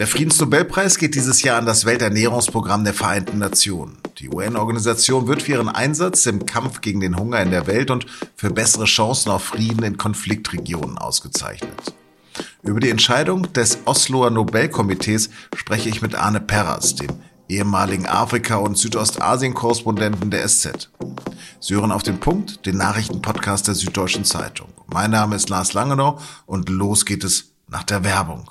Der Friedensnobelpreis geht dieses Jahr an das Welternährungsprogramm der Vereinten Nationen. Die UN-Organisation wird für ihren Einsatz im Kampf gegen den Hunger in der Welt und für bessere Chancen auf Frieden in Konfliktregionen ausgezeichnet. Über die Entscheidung des Osloer Nobelkomitees spreche ich mit Arne Perras, dem ehemaligen Afrika- und Südostasien-Korrespondenten der SZ. Sie hören auf den Punkt, den Nachrichtenpodcast der Süddeutschen Zeitung. Mein Name ist Lars Langenau und los geht es nach der Werbung.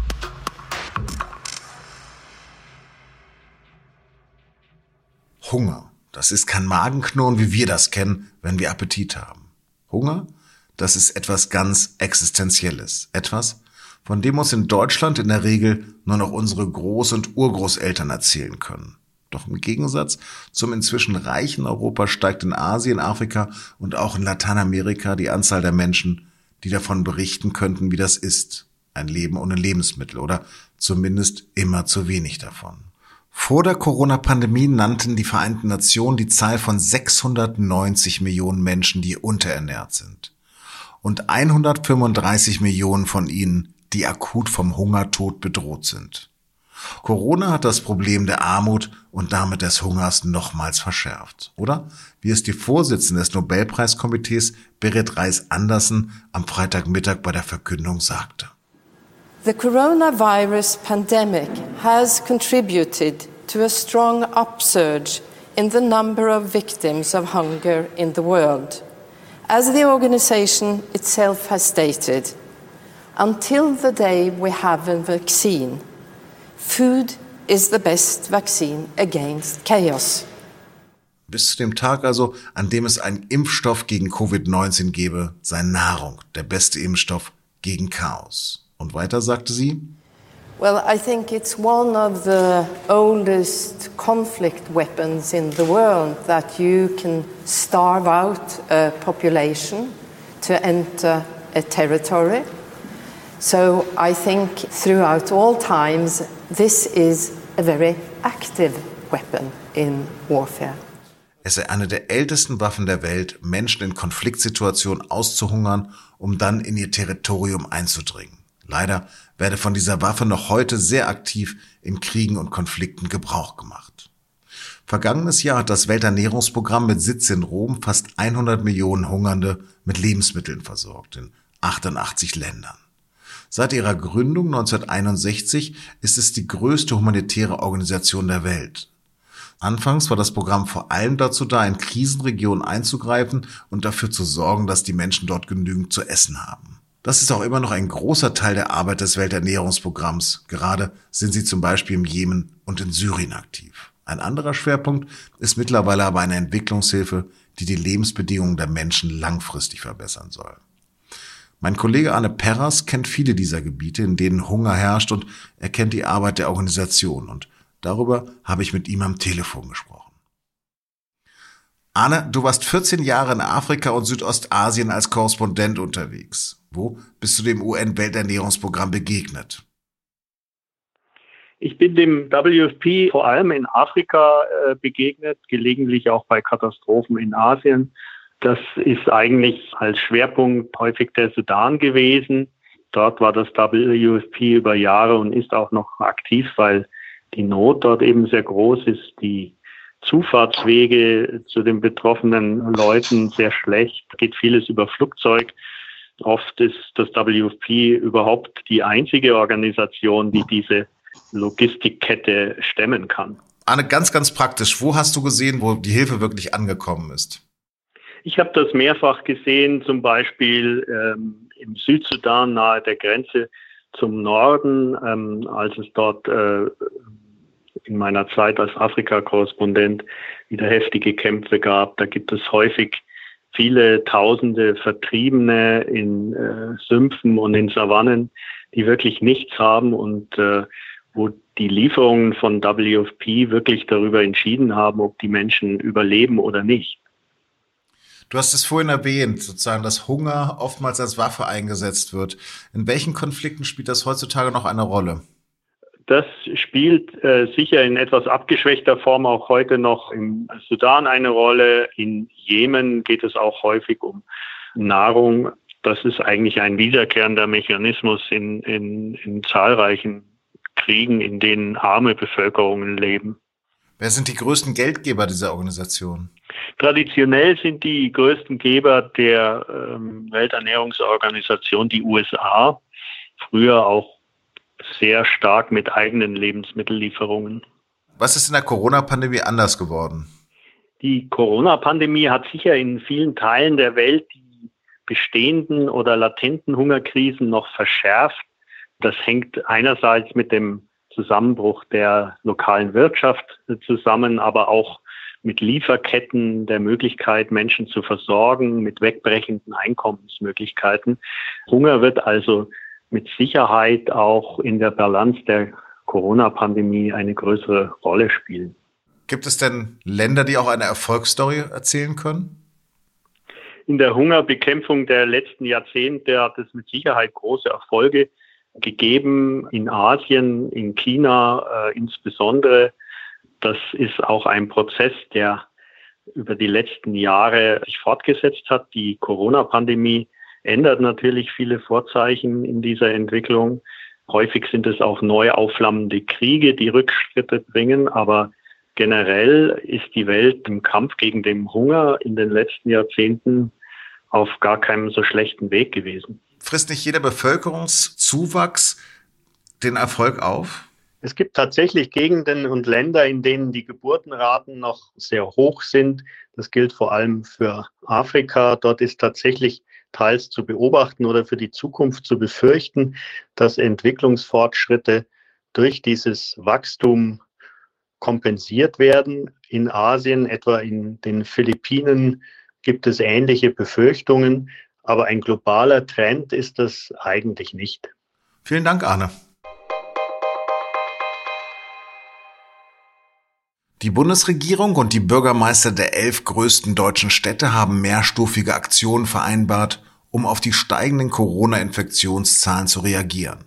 Hunger. Das ist kein Magenknurren, wie wir das kennen, wenn wir Appetit haben. Hunger, das ist etwas ganz Existenzielles. Etwas, von dem uns in Deutschland in der Regel nur noch unsere Groß- und Urgroßeltern erzählen können. Doch im Gegensatz zum inzwischen reichen Europa steigt in Asien, Afrika und auch in Lateinamerika die Anzahl der Menschen, die davon berichten könnten, wie das ist. Ein Leben ohne Lebensmittel oder zumindest immer zu wenig davon. Vor der Corona-Pandemie nannten die Vereinten Nationen die Zahl von 690 Millionen Menschen, die unterernährt sind. Und 135 Millionen von ihnen, die akut vom Hungertod bedroht sind. Corona hat das Problem der Armut und damit des Hungers nochmals verschärft, oder? Wie es die Vorsitzende des Nobelpreiskomitees Berit Reis-Andersen am Freitagmittag bei der Verkündung sagte. The coronavirus pandemic has contributed to a strong upsurge in the number of victims of hunger in the world. As the organization itself has stated, until the day we have a vaccine, food is the best vaccine against chaos. Bis zu dem Tag also, an dem es einen Impfstoff gegen Covid-19 gebe, sei Nahrung der beste Impfstoff gegen Chaos. Und weiter sagte sie, Well, I think it's one of the oldest conflict weapons in the world that you can starve out a population to enter a territory. So I think throughout all times, this is a very active weapon in warfare. Es sei eine der ältesten Waffen der Welt, Menschen in Konfliktsituationen auszuhungern, um dann in ihr Territorium einzudringen. Leider werde von dieser Waffe noch heute sehr aktiv in Kriegen und Konflikten Gebrauch gemacht. Vergangenes Jahr hat das Welternährungsprogramm mit Sitz in Rom fast 100 Millionen Hungernde mit Lebensmitteln versorgt in 88 Ländern. Seit ihrer Gründung 1961 ist es die größte humanitäre Organisation der Welt. Anfangs war das Programm vor allem dazu da, in Krisenregionen einzugreifen und dafür zu sorgen, dass die Menschen dort genügend zu essen haben. Das ist auch immer noch ein großer Teil der Arbeit des Welternährungsprogramms. Gerade sind sie zum Beispiel im Jemen und in Syrien aktiv. Ein anderer Schwerpunkt ist mittlerweile aber eine Entwicklungshilfe, die die Lebensbedingungen der Menschen langfristig verbessern soll. Mein Kollege Arne Perras kennt viele dieser Gebiete, in denen Hunger herrscht und er kennt die Arbeit der Organisation und darüber habe ich mit ihm am Telefon gesprochen. Arne, du warst 14 Jahre in Afrika und Südostasien als Korrespondent unterwegs. Wo bist du dem UN-Welternährungsprogramm begegnet? Ich bin dem WFP vor allem in Afrika äh, begegnet, gelegentlich auch bei Katastrophen in Asien. Das ist eigentlich als Schwerpunkt häufig der Sudan gewesen. Dort war das WFP über Jahre und ist auch noch aktiv, weil die Not dort eben sehr groß ist. Die Zufahrtswege zu den betroffenen Leuten sehr schlecht. Geht vieles über Flugzeug. Oft ist das WFP überhaupt die einzige Organisation, die diese Logistikkette stemmen kann. Anne, ganz, ganz praktisch. Wo hast du gesehen, wo die Hilfe wirklich angekommen ist? Ich habe das mehrfach gesehen, zum Beispiel ähm, im Südsudan nahe der Grenze zum Norden, ähm, als es dort äh, in meiner Zeit als Afrika-Korrespondent wieder heftige Kämpfe gab. Da gibt es häufig viele tausende Vertriebene in äh, Sümpfen und in Savannen, die wirklich nichts haben und äh, wo die Lieferungen von WFP wirklich darüber entschieden haben, ob die Menschen überleben oder nicht. Du hast es vorhin erwähnt, sozusagen, dass Hunger oftmals als Waffe eingesetzt wird. In welchen Konflikten spielt das heutzutage noch eine Rolle? Das spielt äh, sicher in etwas abgeschwächter Form auch heute noch im Sudan eine Rolle. In Jemen geht es auch häufig um Nahrung. Das ist eigentlich ein wiederkehrender Mechanismus in, in, in zahlreichen Kriegen, in denen arme Bevölkerungen leben. Wer sind die größten Geldgeber dieser Organisation? Traditionell sind die größten Geber der ähm, Welternährungsorganisation die USA, früher auch sehr stark mit eigenen Lebensmittellieferungen. Was ist in der Corona-Pandemie anders geworden? Die Corona-Pandemie hat sicher in vielen Teilen der Welt die bestehenden oder latenten Hungerkrisen noch verschärft. Das hängt einerseits mit dem Zusammenbruch der lokalen Wirtschaft zusammen, aber auch mit Lieferketten, der Möglichkeit, Menschen zu versorgen, mit wegbrechenden Einkommensmöglichkeiten. Hunger wird also mit Sicherheit auch in der Balance der Corona-Pandemie eine größere Rolle spielen. Gibt es denn Länder, die auch eine Erfolgsstory erzählen können? In der Hungerbekämpfung der letzten Jahrzehnte hat es mit Sicherheit große Erfolge gegeben, in Asien, in China äh, insbesondere. Das ist auch ein Prozess, der über die letzten Jahre sich fortgesetzt hat. Die Corona-Pandemie ändert natürlich viele Vorzeichen in dieser Entwicklung. Häufig sind es auch neu aufflammende Kriege, die Rückschritte bringen, aber generell ist die Welt im Kampf gegen den Hunger in den letzten Jahrzehnten auf gar keinem so schlechten Weg gewesen. Frisst nicht jeder Bevölkerungszuwachs den Erfolg auf? Es gibt tatsächlich Gegenden und Länder, in denen die Geburtenraten noch sehr hoch sind. Das gilt vor allem für Afrika. Dort ist tatsächlich teils zu beobachten oder für die Zukunft zu befürchten, dass Entwicklungsfortschritte durch dieses Wachstum kompensiert werden. In Asien, etwa in den Philippinen, gibt es ähnliche Befürchtungen, aber ein globaler Trend ist das eigentlich nicht. Vielen Dank, Arne. Die Bundesregierung und die Bürgermeister der elf größten deutschen Städte haben mehrstufige Aktionen vereinbart, um auf die steigenden Corona-Infektionszahlen zu reagieren.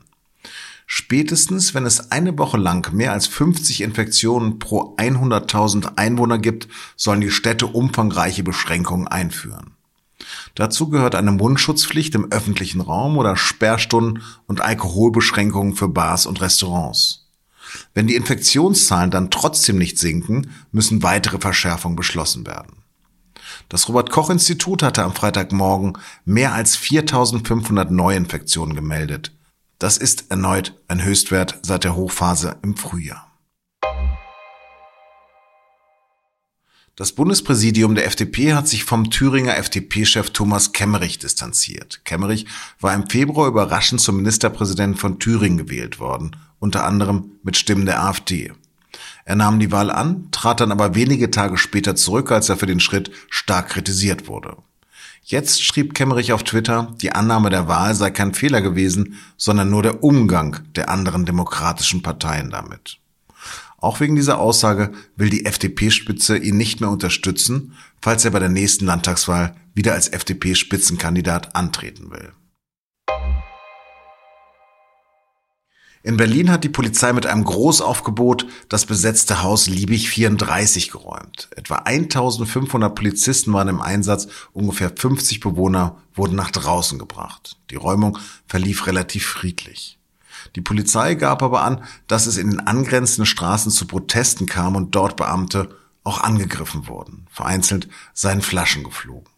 Spätestens, wenn es eine Woche lang mehr als 50 Infektionen pro 100.000 Einwohner gibt, sollen die Städte umfangreiche Beschränkungen einführen. Dazu gehört eine Mundschutzpflicht im öffentlichen Raum oder Sperrstunden und Alkoholbeschränkungen für Bars und Restaurants. Wenn die Infektionszahlen dann trotzdem nicht sinken, müssen weitere Verschärfungen beschlossen werden. Das Robert Koch Institut hatte am Freitagmorgen mehr als 4500 Neuinfektionen gemeldet. Das ist erneut ein Höchstwert seit der Hochphase im Frühjahr. Das Bundespräsidium der FDP hat sich vom Thüringer FDP-Chef Thomas Kemmerich distanziert. Kemmerich war im Februar überraschend zum Ministerpräsidenten von Thüringen gewählt worden, unter anderem mit Stimmen der AfD. Er nahm die Wahl an, trat dann aber wenige Tage später zurück, als er für den Schritt stark kritisiert wurde. Jetzt schrieb Kemmerich auf Twitter, die Annahme der Wahl sei kein Fehler gewesen, sondern nur der Umgang der anderen demokratischen Parteien damit. Auch wegen dieser Aussage will die FDP-Spitze ihn nicht mehr unterstützen, falls er bei der nächsten Landtagswahl wieder als FDP-Spitzenkandidat antreten will. In Berlin hat die Polizei mit einem Großaufgebot das besetzte Haus Liebig 34 geräumt. Etwa 1500 Polizisten waren im Einsatz, ungefähr 50 Bewohner wurden nach draußen gebracht. Die Räumung verlief relativ friedlich. Die Polizei gab aber an, dass es in den angrenzenden Straßen zu Protesten kam und dort Beamte auch angegriffen wurden. Vereinzelt seien Flaschen geflogen.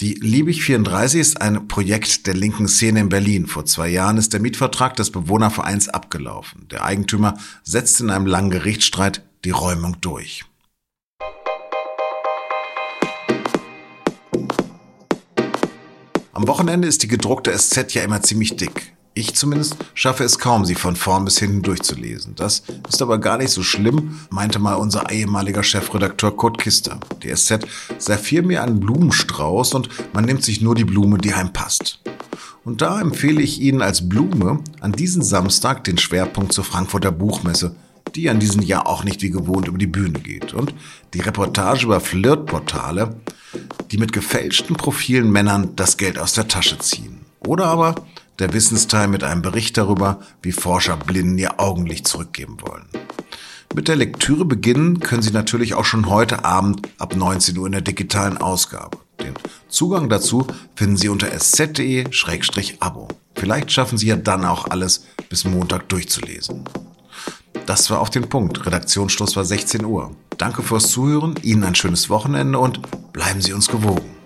Die Liebig 34 ist ein Projekt der linken Szene in Berlin. Vor zwei Jahren ist der Mietvertrag des Bewohnervereins abgelaufen. Der Eigentümer setzt in einem langen Gerichtsstreit die Räumung durch. Am Wochenende ist die gedruckte SZ ja immer ziemlich dick. Ich zumindest schaffe es kaum, sie von vorn bis hinten durchzulesen. Das ist aber gar nicht so schlimm, meinte mal unser ehemaliger Chefredakteur Kurt Kister. Die SZ serviert mir einen Blumenstrauß und man nimmt sich nur die Blume, die einem passt. Und da empfehle ich Ihnen als Blume an diesem Samstag den Schwerpunkt zur Frankfurter Buchmesse, die an diesem Jahr auch nicht wie gewohnt über die Bühne geht. Und die Reportage über Flirtportale, die mit gefälschten Profilen Männern das Geld aus der Tasche ziehen. Oder aber der Wissensteil mit einem Bericht darüber, wie Forscher Blinden ihr Augenlicht zurückgeben wollen. Mit der Lektüre beginnen können Sie natürlich auch schon heute Abend ab 19 Uhr in der digitalen Ausgabe. Den Zugang dazu finden Sie unter sz.de-abo. Vielleicht schaffen Sie ja dann auch alles bis Montag durchzulesen. Das war auf den Punkt. Redaktionsschluss war 16 Uhr. Danke fürs Zuhören, Ihnen ein schönes Wochenende und bleiben Sie uns gewogen.